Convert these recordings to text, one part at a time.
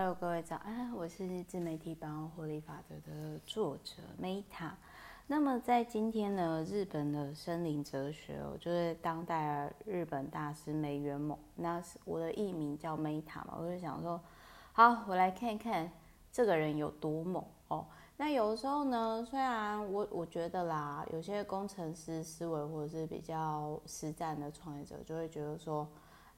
Hello，各位早安，我是自媒体百万获利法则的作者 Meta。那么在今天呢，日本的森林哲学哦，就是当代日本大师梅原猛，那是我的艺名叫 Meta 嘛，我就想说，好，我来看一看这个人有多猛哦。那有的时候呢，虽然我我觉得啦，有些工程师思维或者是比较实战的创业者，就会觉得说。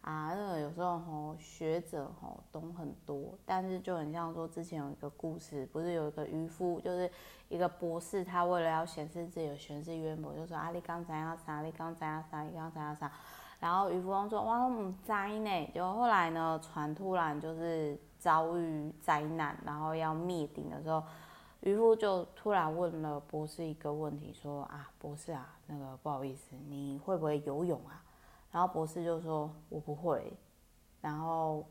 啊，那个有时候吼学者吼懂很多，但是就很像说之前有一个故事，不是有一个渔夫，就是一个博士，他为了要显示自己有学识渊博，就说啊，你刚才要啥？你刚才要啥？你刚才要啥？然后渔夫翁说哇，我唔知呢。就后来呢，船突然就是遭遇灾难，然后要灭顶的时候，渔夫就突然问了博士一个问题，说啊，博士啊，那个不好意思，你会不会游泳啊？然后博士就说：“我不会。”然后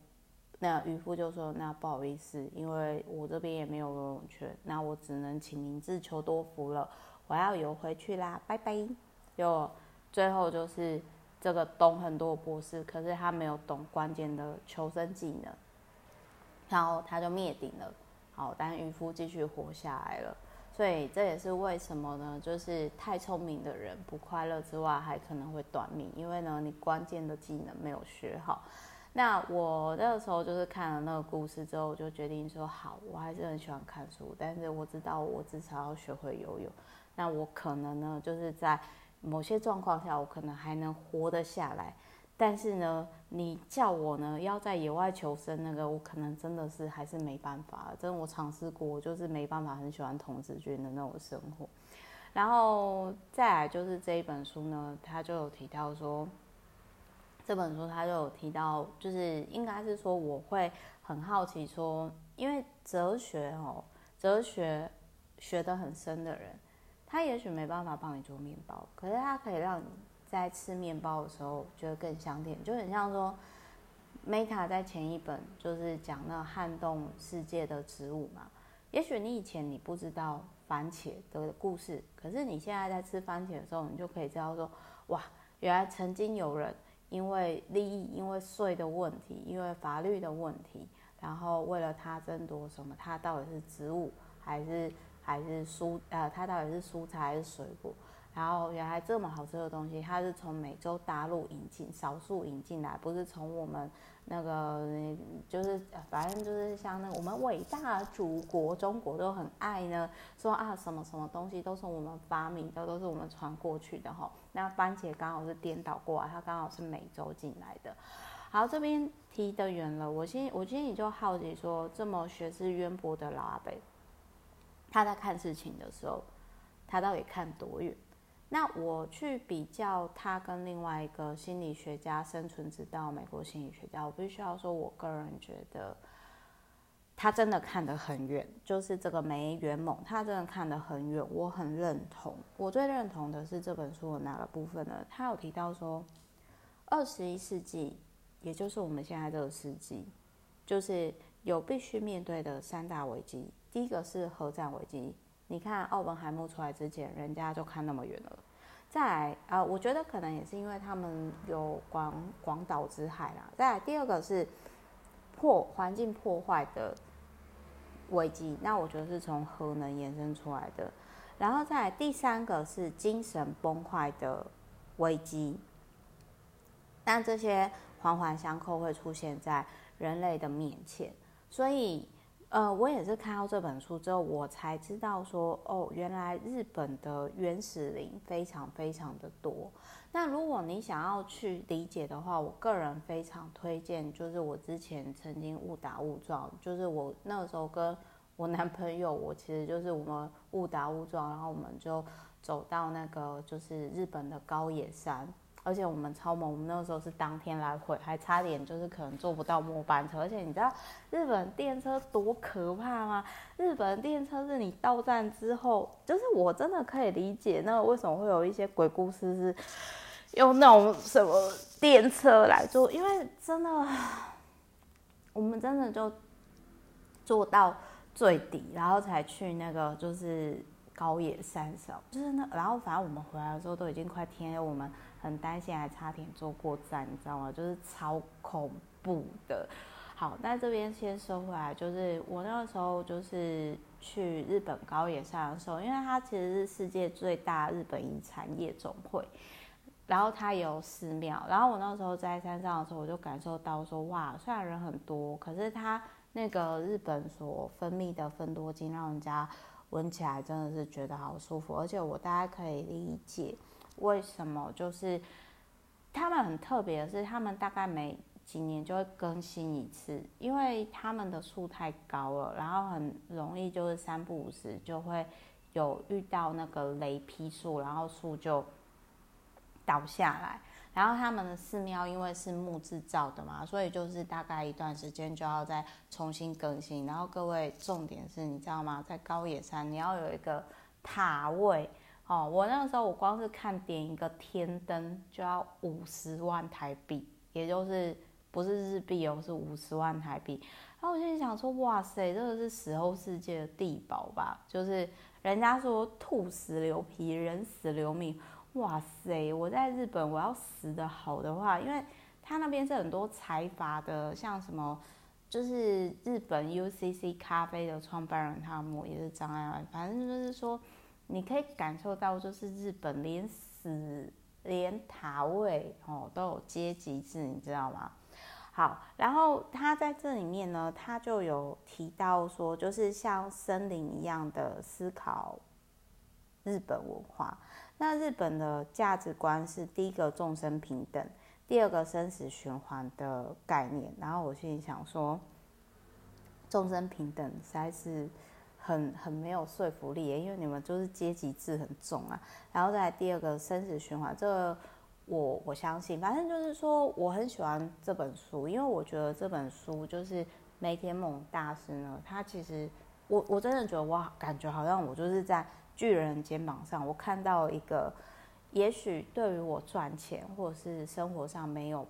那渔夫就说：“那不好意思，因为我这边也没有游泳圈，那我只能请您自求多福了。我要游回去啦，拜拜。”就最后就是这个懂很多博士，可是他没有懂关键的求生技能，然后他就灭顶了。好，但渔夫继续活下来了。所以这也是为什么呢？就是太聪明的人不快乐之外，还可能会短命，因为呢，你关键的技能没有学好。那我那个时候就是看了那个故事之后，我就决定说，好，我还是很喜欢看书，但是我知道我至少要学会游泳。那我可能呢，就是在某些状况下，我可能还能活得下来。但是呢，你叫我呢要在野外求生，那个我可能真的是还是没办法。真的我尝试过，就是没办法很喜欢童子军的那种生活。然后再来就是这一本书呢，他就有提到说，这本书他就有提到，就是应该是说我会很好奇说，因为哲学哦，哲学学得很深的人，他也许没办法帮你做面包，可是他可以让你。在吃面包的时候，觉得更香甜，就很像说，Meta 在前一本就是讲那撼动世界的植物嘛。也许你以前你不知道番茄的故事，可是你现在在吃番茄的时候，你就可以知道说，哇，原来曾经有人因为利益、因为税的问题、因为法律的问题，然后为了他争夺什么，他到底是植物还是还是蔬，呃，他到底是蔬菜还是水果？然后原来这么好吃的东西，它是从美洲大陆引进，少数引进来，不是从我们那个，就是反正就是像那个我们伟大祖国中国都很爱呢，说啊什么什么东西都是我们发明的，都是我们传过去的哈。那番茄刚好是颠倒过来，它刚好是美洲进来的。好，这边提得远了，我心我心里就好奇说，这么学识渊博的老阿伯，他在看事情的时候，他到底看多远？那我去比较他跟另外一个心理学家生存之道，美国心理学家，我必须要说，我个人觉得他真的看得很远，就是这个梅元猛，他真的看得很远，我很认同。我最认同的是这本书的哪个部分呢？他有提到说，二十一世纪，也就是我们现在这个世纪，就是有必须面对的三大危机。第一个是核战危机。你看奥本海默出来之前，人家就看那么远了。再来啊、我觉得可能也是因为他们有广广岛之海啦。再来第二个是破环境破坏的危机，那我觉得是从核能延伸出来的。然后再第三个是精神崩坏的危机，但这些环环相扣会出现在人类的面前，所以。呃，我也是看到这本书之后，我才知道说，哦，原来日本的原始林非常非常的多。那如果你想要去理解的话，我个人非常推荐，就是我之前曾经误打误撞，就是我那时候跟我男朋友，我其实就是我们误打误撞，然后我们就走到那个就是日本的高野山。而且我们超猛，我们那个时候是当天来回，还差点就是可能坐不到末班车。而且你知道日本电车多可怕吗？日本电车是你到站之后，就是我真的可以理解那个为什么会有一些鬼故事是用那种什么电车来坐，因为真的我们真的就坐到最底，然后才去那个就是高野山上，就是那然后反正我们回来的时候都已经快天黑，我们。很担心，还差点坐过站，你知道吗？就是超恐怖的。好，那这边先说回来，就是我那个时候就是去日本高野山的时候，因为它其实是世界最大日本遗产夜总会，然后它有寺庙，然后我那时候在山上的时候，我就感受到说，哇，虽然人很多，可是它那个日本所分泌的芬多精，让人家闻起来真的是觉得好舒服，而且我大概可以理解为什么，就是他们很特别的是，他们大概每几年就会更新一次，因为他们的树太高了，然后很容易就是三不五时就会有遇到那个雷劈树，然后树就倒下来。然后他们的寺庙因为是木制造的嘛，所以就是大概一段时间就要再重新更新。然后各位重点是你知道吗？在高野山你要有一个塔位哦。我那个时候我光是看点一个天灯就要五十万台币，也就是。不是日币哦，是五十万台币。然后我心里想说，哇塞，这个是死后世界的地宝吧？就是人家说兔死留皮，人死留名。哇塞，我在日本我要死的好的话，因为他那边是很多财阀的，像什么，就是日本 UCC 咖啡的创办人，他们也是张爱兰。反正就是说，你可以感受到，就是日本连死连塔位哦都有阶级制，你知道吗？好，然后他在这里面呢，他就有提到说，就是像森林一样的思考日本文化。那日本的价值观是第一个众生平等，第二个生死循环的概念。然后我心里想说，众生平等实在是很很没有说服力，因为你们就是阶级制很重啊。然后再第二个生死循环这个。我我相信，反正就是说，我很喜欢这本书，因为我觉得这本书就是梅田猛大师呢，他其实我我真的觉得我感觉好像我就是在巨人肩膀上，我看到一个，也许对于我赚钱或者是生活上没有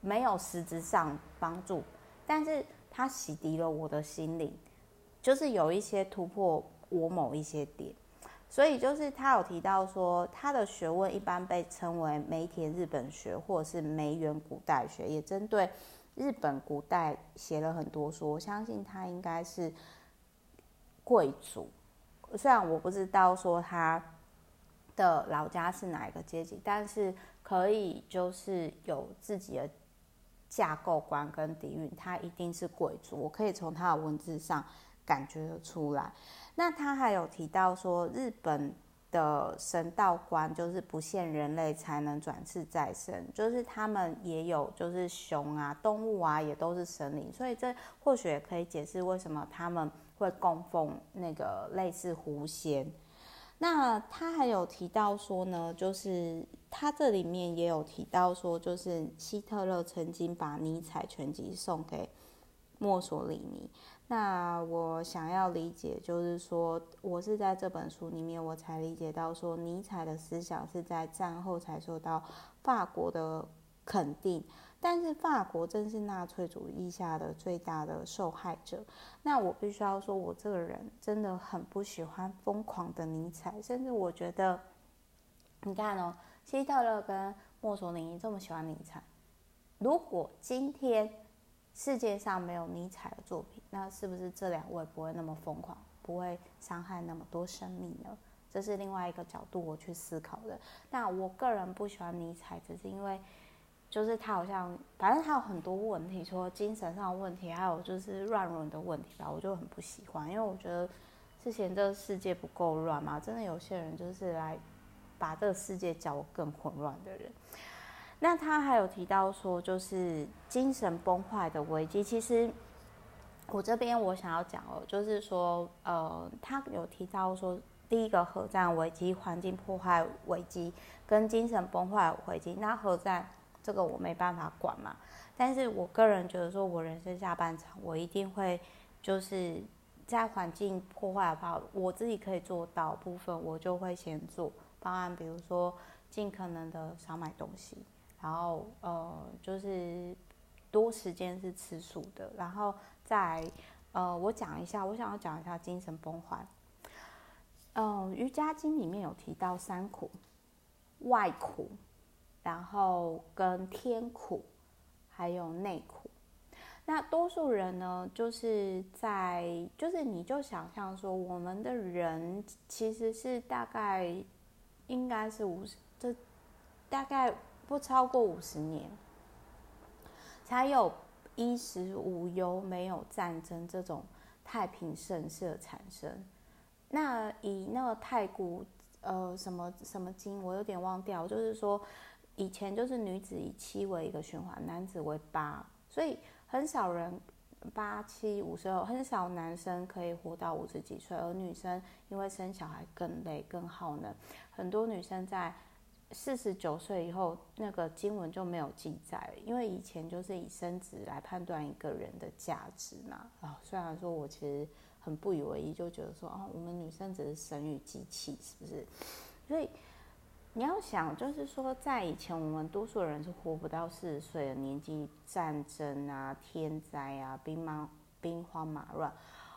没有实质上帮助，但是他洗涤了我的心灵，就是有一些突破我某一些点。所以就是他有提到说，他的学问一般被称为梅田日本学，或者是梅园古代学，也针对日本古代写了很多书。我相信他应该是贵族，虽然我不知道说他的老家是哪一个阶级，但是可以就是有自己的架构观跟底蕴，他一定是贵族。我可以从他的文字上感觉得出来。那他还有提到说，日本的神道观就是不限人类才能转世再生，就是他们也有就是熊啊、动物啊也都是神灵，所以这或许也可以解释为什么他们会供奉那个类似狐仙。那他还有提到说呢，就是他这里面也有提到说，就是希特勒曾经把尼采全集送给墨索里尼。那我想要理解，就是说，我是在这本书里面，我才理解到说，尼采的思想是在战后才受到法国的肯定，但是法国正是纳粹主义下的最大的受害者。那我必须要说，我这个人真的很不喜欢疯狂的尼采，甚至我觉得，你看哦，希特勒跟墨索里尼这么喜欢尼采，如果今天世界上没有尼采的作品，那是不是这两位不会那么疯狂，不会伤害那么多生命呢？这是另外一个角度我去思考的。那我个人不喜欢尼采，只是因为就是他好像，反正他有很多问题，除了精神上的问题，还有就是乱伦的问题吧，我就很不喜欢，因为我觉得之前这个世界不够乱嘛，真的有些人就是来把这个世界搅得更混乱的人。那他还有提到说，就是精神崩坏的危机，其实。我这边我想要讲哦，就是说，呃，他有提到说，第一个核战危机、环境破坏危机跟精神崩坏危机。那核战这个我没办法管嘛，但是我个人觉得说，我人生下半场我一定会就是在环境破坏的话，我自己可以做到部分，我就会先做方案，比如说尽可能的少买东西，然后呃，就是多时间是吃素的，然后。在，呃，我讲一下，我想要讲一下精神崩坏。嗯、《瑜伽经》里面有提到三苦：外苦，然后跟天苦，还有内苦。那多数人呢，就是在就是你就想象说，我们的人其实是大概应该是五十，这大概不超过五十年，才有衣食无忧、没有战争这种太平盛世的产生。那以那个太古呃什么什么经，我有点忘掉，就是说以前就是女子以七为一个循环，男子为八，所以。很少人八七五十二，很少男生可以活到五十几岁，而女生因为生小孩更累更耗能，很多女生在四十九岁以后，那个经文就没有记载，因为以前就是以生殖来判断一个人的价值嘛。啊、虽然说我其实很不以为意，就觉得说、哦，我们女生只是生育机器，是不是？所以。你要想，就是说，在以前，我们多数人是活不到四十岁的年纪，战争啊、天灾啊、兵荒兵荒马乱，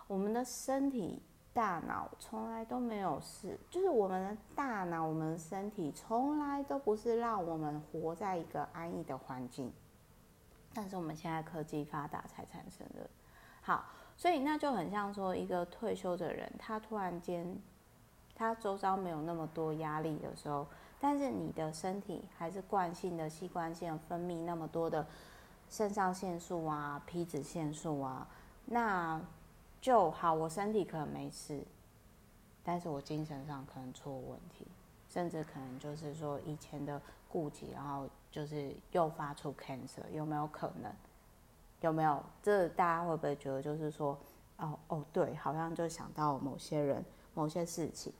我们的身体、大脑从来都没有事，就是我们的大脑、我们身体从来都不是让我们活在一个安逸的环境，但是我们现在科技发达才产生的。好，所以那就很像说，一个退休的人，他突然间，他周遭没有那么多压力的时候。但是你的身体还是惯性的、习惯性分泌那么多的肾上腺素啊、皮脂腺素啊，那就好。我身体可能没事，但是我精神上可能出了问题，甚至可能就是说以前的痼疾，然后就是诱发出 cancer，有没有可能？有没有？这大家会不会觉得就是说，哦哦，对，好像就想到某些人、某些事情，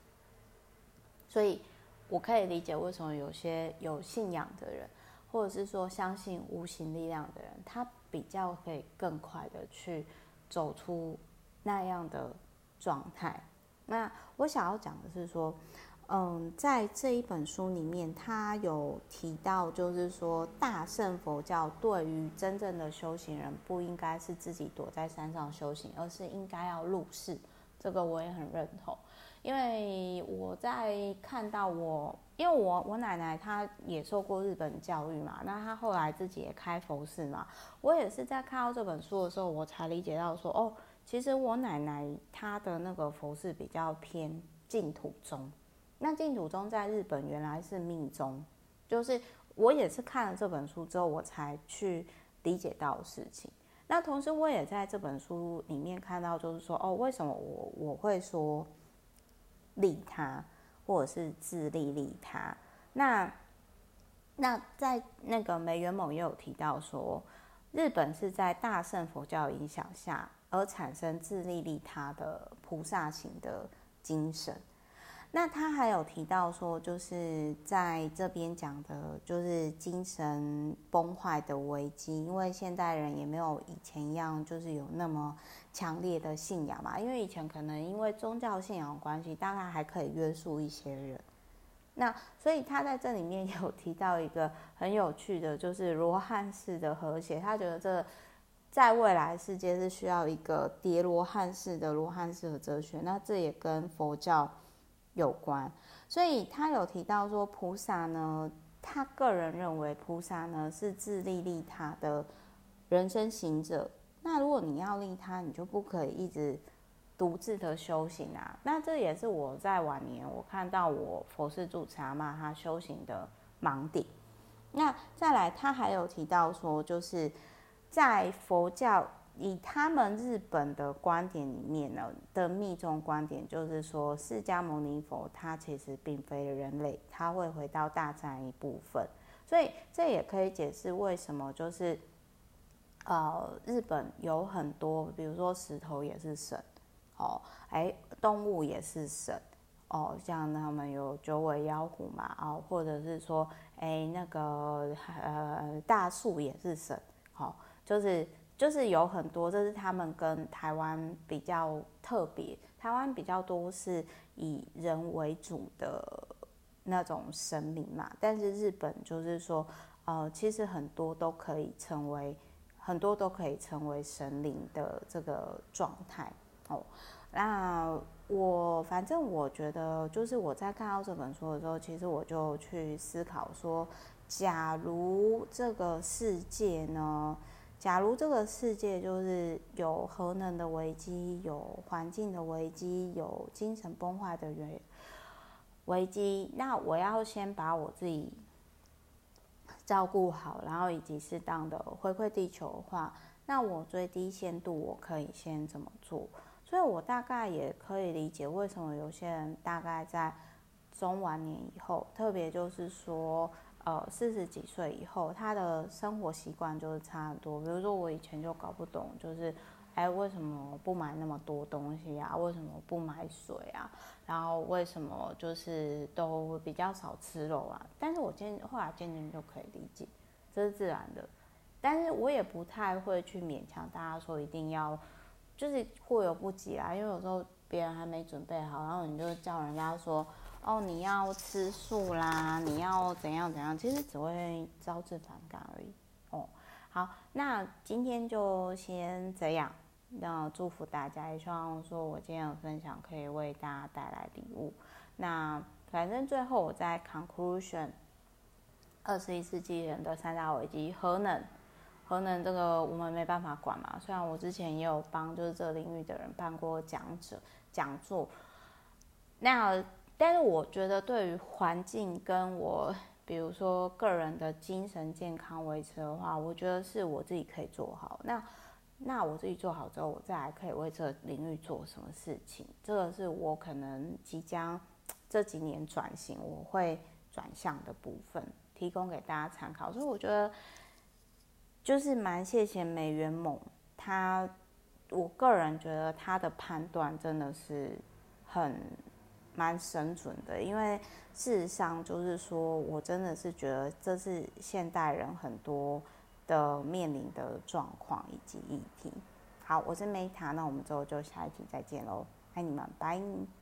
所以。我可以理解为什么有些有信仰的人，或者是说相信无形力量的人，他比较可以更快的去走出那样的状态。那我想要讲的是说，嗯，在这一本书里面，他有提到，就是说大乘佛教对于真正的修行人，不应该是自己躲在山上修行，而是应该要入世。这个我也很认同。因为我在看到我，因为我我奶奶她也受过日本教育嘛，那她后来自己也开佛寺嘛。我也是在看到这本书的时候，我才理解到说，哦，其实我奶奶她的那个佛寺比较偏净土宗。那净土宗在日本原来是密宗，就是我也是看了这本书之后，我才去理解到的事情。那同时我也在这本书里面看到，就是说，哦，为什么我我会说。利他，或者是自利利他。那那在那个梅原猛也有提到说，日本是在大乘佛教影响下而产生自利利他的菩萨行的精神。那他还有提到说，就是在这边讲的，就是精神崩坏的危机，因为现代人也没有以前一样，就是有那么强烈的信仰嘛。因为以前可能因为宗教信仰关系，大概还可以约束一些人。那所以他在这里面 有提到一个很有趣的，就是罗汉式的和谐。他觉得这在未来世界是需要一个叠罗汉式的罗汉式的哲学。那这也跟佛教。有关，所以他有提到说，菩萨呢，他个人认为菩萨呢是自利利他的人生行者。那如果你要利他，你就不可以一直独自的修行啊。那这也是我在晚年我看到我佛寺住持阿嬷他修行的盲点。那再来，他还有提到说，就是在佛教。以他们日本的观点里面呢的密宗观点，就是说释迦牟尼佛他其实并非人类，他会回到大自然一部分，所以这也可以解释为什么就是呃日本有很多，比如说石头也是神哦，哎动物也是神哦，像他们有九尾妖狐嘛哦，或者是说哎那个呃大树也是神，好、哦、就是。就是有很多，这是他们跟台湾比较特别。台湾比较多是以人为主的那种神明嘛，但是日本就是说，呃，其实很多都可以成为，很多都可以成为神灵的这个状态哦。那我反正我觉得，就是我在看到这本书的时候，其实我就去思考说，假如这个世界呢？假如这个世界就是有核能的危机，有环境的危机，有精神崩坏的危危机，那我要先把我自己照顾好，然后以及适当的回馈地球的话，那我最低限度我可以先怎么做？所以我大概也可以理解为什么有些人大概在中晚年以后，特别就是说，呃，四十几岁以后，他的生活习惯就是差很多。比如说我以前就搞不懂，就是，哎，为什么不买那么多东西啊？为什么不买水啊？然后为什么就是都比较少吃肉啊？但是我渐后来渐渐就可以理解，这是自然的。但是我也不太会去勉强大家说一定要。就是过犹不及啊，因为有时候别人还没准备好，然后你就叫人家说，哦，你要吃素啦，你要怎样怎样，其实只会招致反感而已。哦，好，那今天就先这样，那祝福大家，也希望说我今天的分享可以为大家带来礼物。那反正最后我在 conclusion，二十一世纪人的三大危机，核能。核能这个我们没办法管嘛，虽然我之前也有帮就是这个领域的人办过讲者讲座，那但是我觉得对于环境跟我比如说个人的精神健康维持的话，我觉得是我自己可以做好。那那我自己做好之后，我再来可以为这个领域做什么事情？这个是我可能即将这几年转型我会转向的部分，提供给大家参考。所以我觉得。就是蛮谢谢美元猛，他，我个人觉得他的判断真的是很蛮生存的，因为事实上就是说我真的是觉得这是现代人很多的面临的状况以及议题。好，我是梅塔那我们之后就下一集再见喽，爱你们，拜。